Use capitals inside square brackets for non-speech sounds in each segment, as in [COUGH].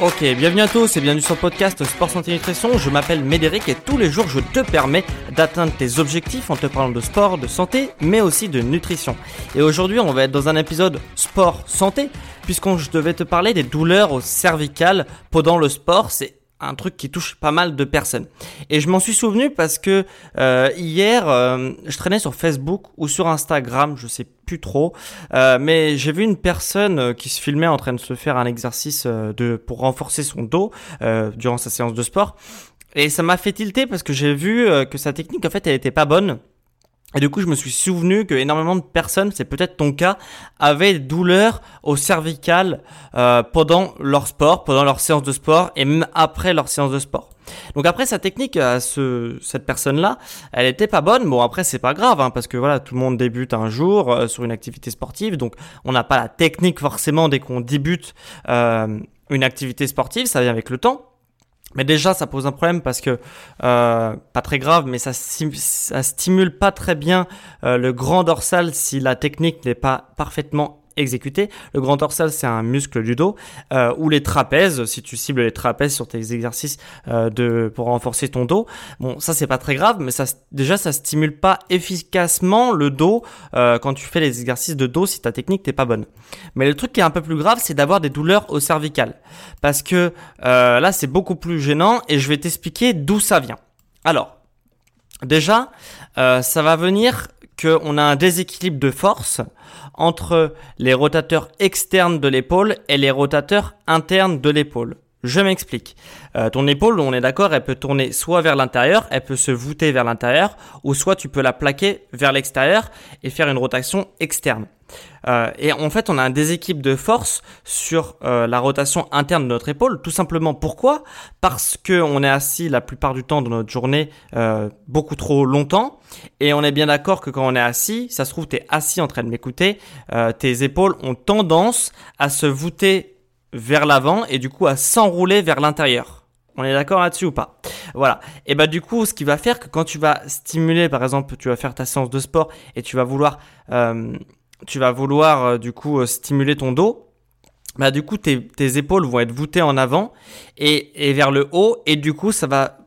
Ok, bienvenue à tous et bienvenue sur le podcast Sport Santé Nutrition. Je m'appelle Médéric et tous les jours je te permets d'atteindre tes objectifs en te parlant de sport, de santé, mais aussi de nutrition. Et aujourd'hui, on va être dans un épisode sport santé puisqu'on je devais te parler des douleurs au cervical pendant le sport. C'est un truc qui touche pas mal de personnes. Et je m'en suis souvenu parce que euh, hier, euh, je traînais sur Facebook ou sur Instagram, je sais plus trop, euh, mais j'ai vu une personne qui se filmait en train de se faire un exercice de pour renforcer son dos durant sa séance de sport. Et ça m'a fait tilter parce que j'ai vu que sa technique en fait elle était pas bonne. Et du coup, je me suis souvenu que énormément de personnes, c'est peut-être ton cas, avaient des douleurs au cervical euh, pendant leur sport, pendant leur séance de sport et même après leur séance de sport. Donc après sa technique à ce, cette personne-là, elle était pas bonne. Bon après c'est pas grave hein, parce que voilà tout le monde débute un jour euh, sur une activité sportive, donc on n'a pas la technique forcément dès qu'on débute euh, une activité sportive, ça vient avec le temps. Mais déjà, ça pose un problème parce que, euh, pas très grave, mais ça, ça stimule pas très bien euh, le grand dorsal si la technique n'est pas parfaitement exécuter. Le grand dorsal, c'est un muscle du dos, euh, ou les trapèzes, si tu cibles les trapèzes sur tes exercices euh, de, pour renforcer ton dos. Bon, ça, c'est pas très grave, mais ça, déjà, ça stimule pas efficacement le dos euh, quand tu fais les exercices de dos si ta technique n'est pas bonne. Mais le truc qui est un peu plus grave, c'est d'avoir des douleurs au cervical. Parce que là, c'est beaucoup plus gênant et je vais t'expliquer d'où ça vient. Alors, déjà, ça va venir qu'on a un déséquilibre de force entre les rotateurs externes de l'épaule et les rotateurs internes de l'épaule. Je m'explique. Euh, ton épaule, on est d'accord, elle peut tourner soit vers l'intérieur, elle peut se voûter vers l'intérieur, ou soit tu peux la plaquer vers l'extérieur et faire une rotation externe. Euh, et en fait, on a un déséquilibre de force sur euh, la rotation interne de notre épaule. Tout simplement pourquoi? Parce que on est assis la plupart du temps de notre journée euh, beaucoup trop longtemps. Et on est bien d'accord que quand on est assis, ça se trouve, tu es assis en train de m'écouter, tes épaules ont tendance à se voûter vers l'avant et du coup à s'enrouler vers l'intérieur. On est d'accord là-dessus ou pas? Voilà. Et bah du coup, ce qui va faire que quand tu vas stimuler, par exemple, tu vas faire ta séance de sport et tu vas vouloir tu vas vouloir euh, du coup euh, stimuler ton dos, bah du coup tes, épaules vont être voûtées en avant et, vers le haut et du coup ça va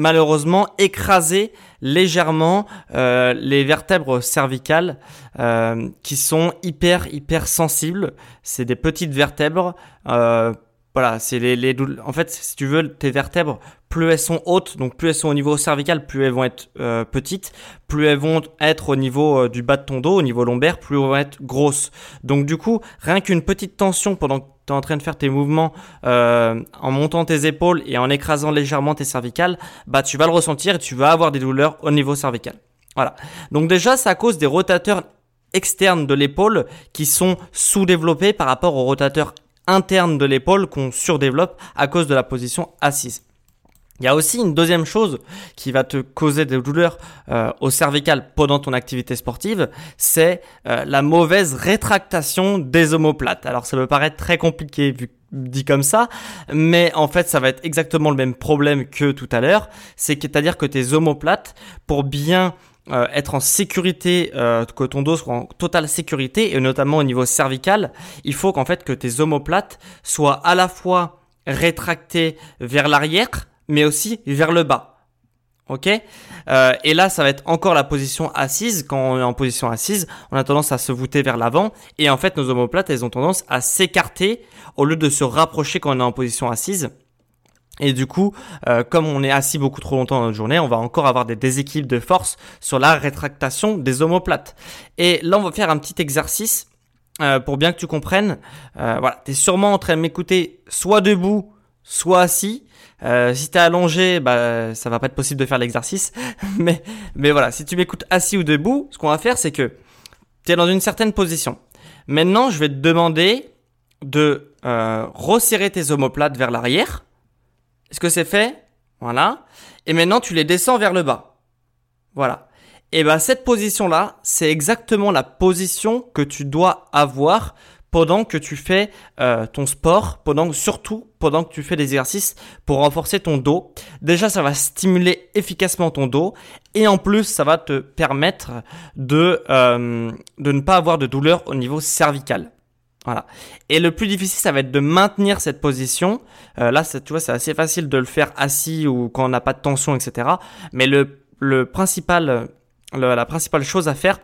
malheureusement écraser légèrement euh, les vertèbres cervicales euh, qui sont hyper hyper sensibles. C'est des petites vertèbres. Euh, voilà, c'est les, les en fait si tu veux tes vertèbres plus elles sont hautes, donc plus elles sont au niveau cervical, plus elles vont être petites, plus elles vont être au niveau du bas de ton dos, au niveau lombaire, plus elles vont être grosses. Donc du coup, rien qu'une petite tension pendant en train de faire tes mouvements euh, en montant tes épaules et en écrasant légèrement tes cervicales, bah tu vas le ressentir et tu vas avoir des douleurs au niveau cervical. Voilà. Donc déjà, ça cause des rotateurs externes de l'épaule qui sont sous-développés par rapport aux rotateurs internes de l'épaule qu'on surdéveloppe à cause de la position assise. Il y a aussi une deuxième chose qui va te causer des douleurs euh, au cervical pendant ton activité sportive, c'est euh, la mauvaise rétractation des omoplates. Alors ça peut paraître très compliqué vu dit comme ça, mais en fait ça va être exactement le même problème que tout à l'heure, c'est à dire que tes omoplates, pour bien euh, être en sécurité, que ton dos soit en totale sécurité, et notamment au niveau cervical, il faut qu'en fait que tes omoplates soient à la fois rétracter vers l'arrière, mais aussi vers le bas. Ok? Euh, Et là, ça va être encore la position assise. Quand on est en position assise, on a tendance à se voûter vers l'avant. Et en fait, nos omoplates, elles ont tendance à s'écarter au lieu de se rapprocher quand on est en position assise. Et du coup, euh, comme on est assis beaucoup trop longtemps dans notre journée, on va encore avoir des déséquilibres de force sur la rétractation des omoplates. Et là, on va faire un petit exercice euh, pour bien que tu comprennes. Euh, voilà, tu es sûrement en train de m'écouter soit debout, soit assis. Euh, si t'es allongé, bah ça va pas être possible de faire l'exercice. [LAUGHS] mais mais voilà, si tu m'écoutes assis ou debout, ce qu'on va faire, c'est que tu es dans une certaine position. Maintenant, je vais te demander de euh, resserrer tes omoplates vers l'arrière. Est-ce que c'est fait? Voilà. Et maintenant, tu les descends vers le bas. Voilà. Et ben cette position là, c'est exactement la position que tu dois avoir pendant que tu fais euh, ton sport, pendant surtout pendant que tu fais des exercices pour renforcer ton dos. Déjà, ça va stimuler efficacement ton dos et en plus, ça va te permettre de euh, de ne pas avoir de douleur au niveau cervical. Voilà. Et le plus difficile, ça va être de maintenir cette position. Euh, là, tu vois, c'est assez facile de le faire assis ou quand on n'a pas de tension, etc. Mais le, le principal, la principale chose à faire,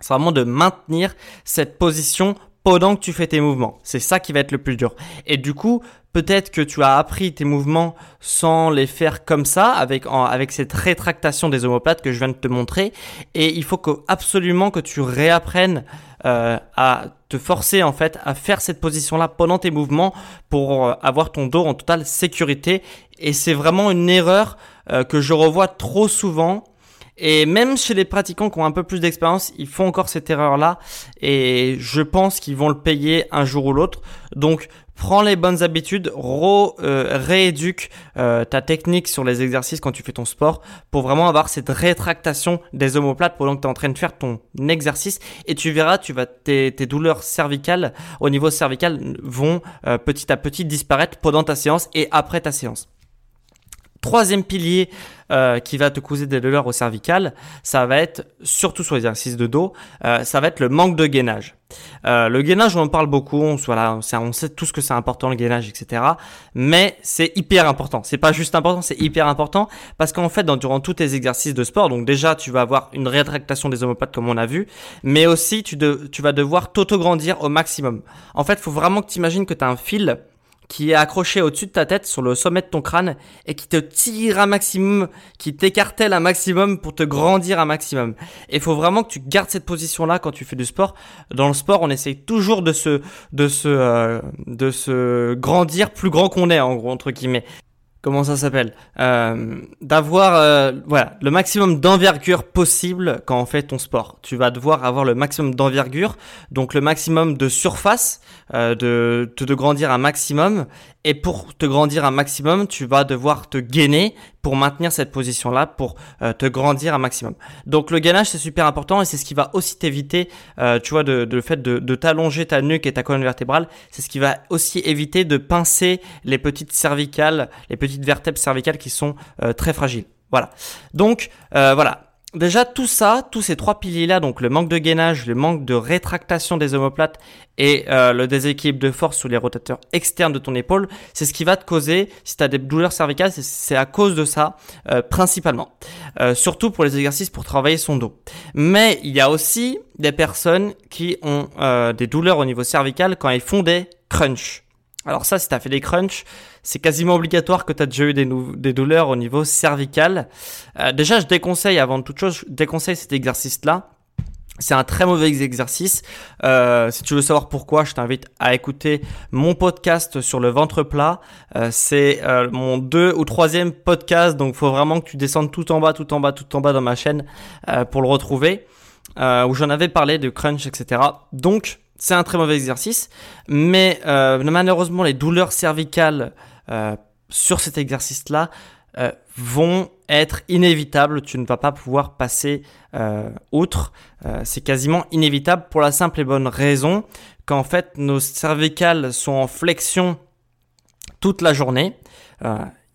c'est vraiment de maintenir cette position pendant que tu fais tes mouvements. C'est ça qui va être le plus dur. Et du coup, peut-être que tu as appris tes mouvements sans les faire comme ça, avec, avec cette rétractation des omoplates que je viens de te montrer. Et il faut que, absolument que tu réapprennes euh, à te forcer en fait à faire cette position-là pendant tes mouvements pour euh, avoir ton dos en totale sécurité. Et c'est vraiment une erreur euh, que je revois trop souvent et même chez les pratiquants qui ont un peu plus d'expérience, ils font encore cette erreur-là. Et je pense qu'ils vont le payer un jour ou l'autre. Donc, prends les bonnes habitudes, euh, rééduque euh, ta technique sur les exercices quand tu fais ton sport pour vraiment avoir cette rétractation des omoplates pendant que tu es en train de faire ton exercice. Et tu verras, tu vas tes, douleurs cervicales au niveau cervical vont euh, petit à petit disparaître pendant ta séance et après ta séance. Troisième pilier euh, qui va te causer des douleurs au cervical, ça va être, surtout sur les exercices de dos, euh, ça va être le manque de gainage. Euh, le gainage, on en parle beaucoup, on, voilà, on sait tout ce que c'est important, le gainage, etc. Mais c'est hyper important. C'est pas juste important, c'est hyper important parce qu'en fait, dans, durant tous tes exercices de sport, donc déjà, tu vas avoir une rétractation des omoplates comme on a vu, mais aussi tu, tu vas devoir t'auto-grandir au maximum. En fait, faut vraiment que tu imagines que tu as un fil qui est accroché au-dessus de ta tête, sur le sommet de ton crâne, et qui te tire un maximum, qui t'écartèle un maximum pour te grandir un maximum. Et il faut vraiment que tu gardes cette position-là quand tu fais du sport. Dans le sport, on essaye toujours de se, de se, euh, de se grandir plus grand qu'on est, en gros, entre guillemets comment ça s'appelle euh, d'avoir euh, voilà le maximum d'envergure possible quand on fait ton sport. Tu vas devoir avoir le maximum d'envergure donc le maximum de surface euh, de, de grandir un maximum et pour te grandir un maximum, tu vas devoir te gainer pour maintenir cette position-là, pour euh, te grandir un maximum. Donc le gainage, c'est super important et c'est ce qui va aussi t'éviter, euh, tu vois, de, le fait de, de t'allonger ta nuque et ta colonne vertébrale. C'est ce qui va aussi éviter de pincer les petites cervicales, les petites vertèbres cervicales qui sont euh, très fragiles. Voilà. Donc voilà, Déjà tout ça, tous ces trois piliers-là, donc le manque de gainage, le manque de rétractation des omoplates et euh, le déséquilibre de force sous les rotateurs externes de ton épaule, c'est ce qui va te causer, si tu as des douleurs cervicales, c'est à cause de ça euh, principalement. Euh, surtout pour les exercices pour travailler son dos. Mais il y a aussi des personnes qui ont des douleurs au niveau cervical quand ils font des crunchs. Alors ça, si tu as fait des crunchs, c'est quasiment obligatoire que tu as déjà eu des, douleurs au niveau cervical. Euh, déjà, je déconseille, avant toute chose, je déconseille cet exercice-là. C'est un très mauvais exercice. Euh, si tu veux savoir pourquoi, je t'invite à écouter mon podcast sur le ventre plat. Euh, c'est mon deux ou troisième podcast, donc faut vraiment que tu descendes tout en bas, tout en bas, tout en bas dans ma chaîne pour le retrouver. où j'en avais parlé de crunch, etc. Donc, c'est un très mauvais exercice, mais euh, malheureusement les douleurs cervicales euh, sur cet exercice-là euh, vont être inévitables. Tu ne vas pas pouvoir passer outre. c'est quasiment inévitable pour la simple et bonne raison qu'en fait nos cervicales sont en flexion toute la journée. Il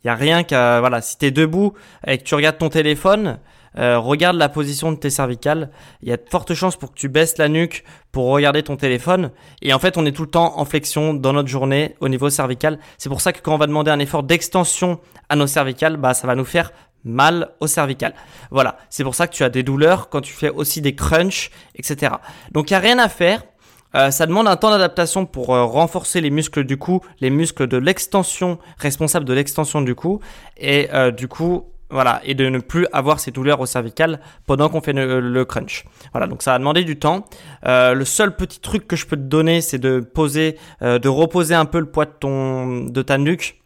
n'y a rien qu'à voilà, si tu es debout et que tu regardes ton téléphone, euh, regarde la position de tes cervicales. Il y a de fortes chances pour que tu baisses la nuque pour regarder ton téléphone. Et en fait, on est tout le temps en flexion dans notre journée au niveau cervical. C'est pour ça que quand on va demander un effort d'extension à nos cervicales, bah, ça va nous faire mal au cervical. Voilà, c'est pour ça que tu as des douleurs quand tu fais aussi des crunchs, etc. Donc il n'y a rien à faire. Euh, ça demande un temps d'adaptation pour euh, renforcer les muscles du cou, les muscles de l'extension, responsables de l'extension du cou, et du coup, voilà, et de ne plus avoir ces douleurs au cervical pendant qu'on fait le, crunch. Voilà, donc ça va demander du temps. le seul petit truc que je peux te donner, c'est de poser, de reposer un peu le poids de ta nuque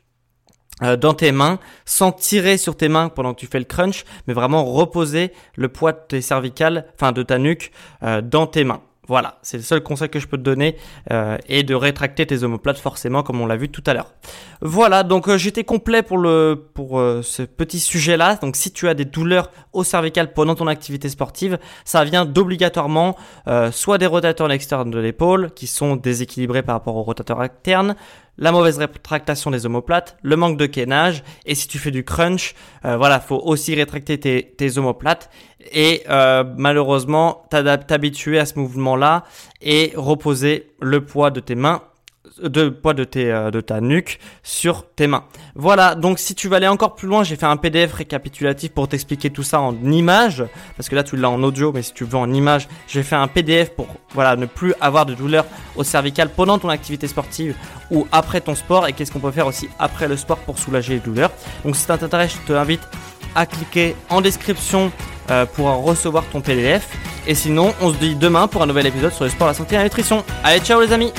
dans tes mains, sans tirer sur tes mains pendant que tu fais le crunch, mais vraiment reposer le poids de tes cervicales, enfin de ta nuque, dans tes mains. Voilà, c'est le seul conseil que je peux te donner euh, et de rétracter tes omoplates forcément comme on l'a vu tout à l'heure. Voilà, donc euh, j'étais complet pour le pour euh, ce petit sujet-là. Donc si tu as des douleurs au cervical pendant ton activité sportive, ça vient d'obligatoirement soit des rotateurs externes de l'épaule qui sont déséquilibrés par rapport aux rotateurs internes, la mauvaise rétractation des omoplates, le manque de gainage, et si tu fais du crunch, euh, voilà, faut aussi rétracter tes, tes omoplates. Et euh, malheureusement t'habituer à ce mouvement-là et reposer le poids de tes mains de poids euh, de ta nuque sur tes mains. Voilà, donc si tu veux aller encore plus loin, j'ai fait un PDF récapitulatif pour t'expliquer tout ça en images, parce que là tu l'as en audio, mais si tu veux en images, j'ai fait un PDF pour voilà ne plus avoir de douleur au cervical pendant ton activité sportive ou après ton sport, et qu'est-ce qu'on peut faire aussi après le sport pour soulager les douleurs. Donc si ça t'intéresse, je t'invite à cliquer en description euh, pour recevoir ton PDF. Et sinon, on se dit demain pour un nouvel épisode sur le sport, la santé et la nutrition. Allez, ciao les amis